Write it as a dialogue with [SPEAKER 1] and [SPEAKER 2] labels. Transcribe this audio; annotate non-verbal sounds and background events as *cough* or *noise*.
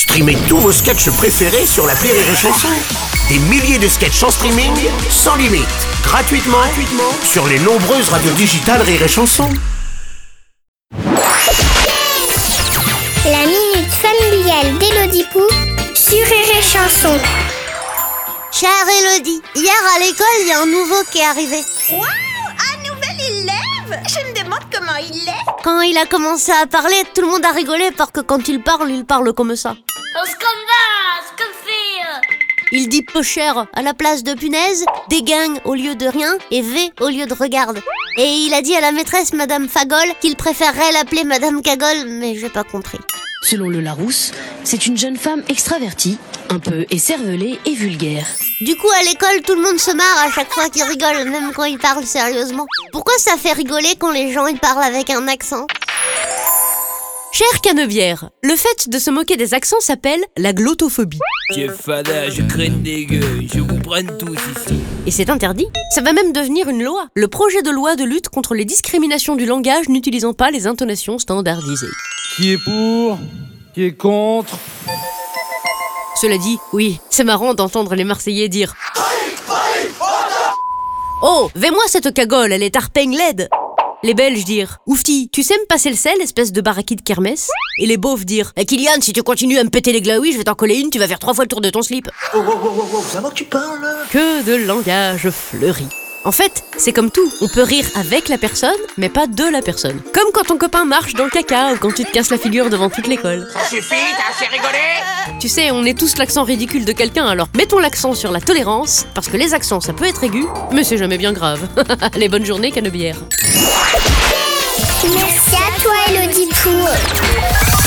[SPEAKER 1] Streamez tous vos sketchs préférés sur la Rire et Chanson. Des milliers de sketchs en streaming, sans limite, gratuitement, gratuitement sur les nombreuses radios digitales Rire et Chanson.
[SPEAKER 2] La minute familiale d'Élodie Pou sur Rire et Chanson.
[SPEAKER 3] Chère Elodie, hier à l'école, il y a un nouveau qui est arrivé.
[SPEAKER 4] Waouh Un nouvel élève Je me demande comment il est.
[SPEAKER 3] Quand il a commencé à parler, tout le monde a rigolé parce que quand il parle, il parle comme ça. Il dit peu cher à la place de punaise, dégagne au lieu de rien et V au lieu de regarde. Et il a dit à la maîtresse Madame Fagol qu'il préférerait l'appeler Madame Cagole, mais j'ai pas compris.
[SPEAKER 5] Selon le Larousse, c'est une jeune femme extravertie, un peu écervelée et vulgaire.
[SPEAKER 3] Du coup, à l'école, tout le monde se marre à chaque fois qu'il rigole, même quand il parle sérieusement. Pourquoi ça fait rigoler quand les gens ils parlent avec un accent?
[SPEAKER 6] Chère Canebière, le fait de se moquer des accents s'appelle la glottophobie.
[SPEAKER 7] Chef fada, je des gueux, je vous prenne tous ici.
[SPEAKER 6] Et c'est interdit. Ça va même devenir une loi. Le projet de loi de lutte contre les discriminations du langage n'utilisant pas les intonations standardisées.
[SPEAKER 8] Qui est pour? Qui est contre?
[SPEAKER 6] Cela dit, oui, c'est marrant d'entendre les Marseillais dire Oh, vais-moi cette cagole, elle est arpeigne laide les Belges dire Oufti, tu sais me passer le sel, espèce de baraki de kermesse? Et les beaufs dire Eh Kylian, si tu continues à me péter les glaouis, je vais t'en coller une, tu vas faire trois fois le tour de ton slip.
[SPEAKER 9] Oh, oh, oh, oh, oh, c'est moi que tu parles?
[SPEAKER 6] Que de langage fleuri. En fait, c'est comme tout, on peut rire avec la personne, mais pas de la personne. Comme quand ton copain marche dans le caca ou quand tu te casses la figure devant toute l'école.
[SPEAKER 1] Ça suffit, t'as assez rigolé
[SPEAKER 6] Tu sais, on est tous l'accent ridicule de quelqu'un, alors mettons l'accent sur la tolérance, parce que les accents ça peut être aigu, mais c'est jamais bien grave. *laughs* Allez, bonne journée, canebière.
[SPEAKER 2] Merci à toi, Elodie Pou.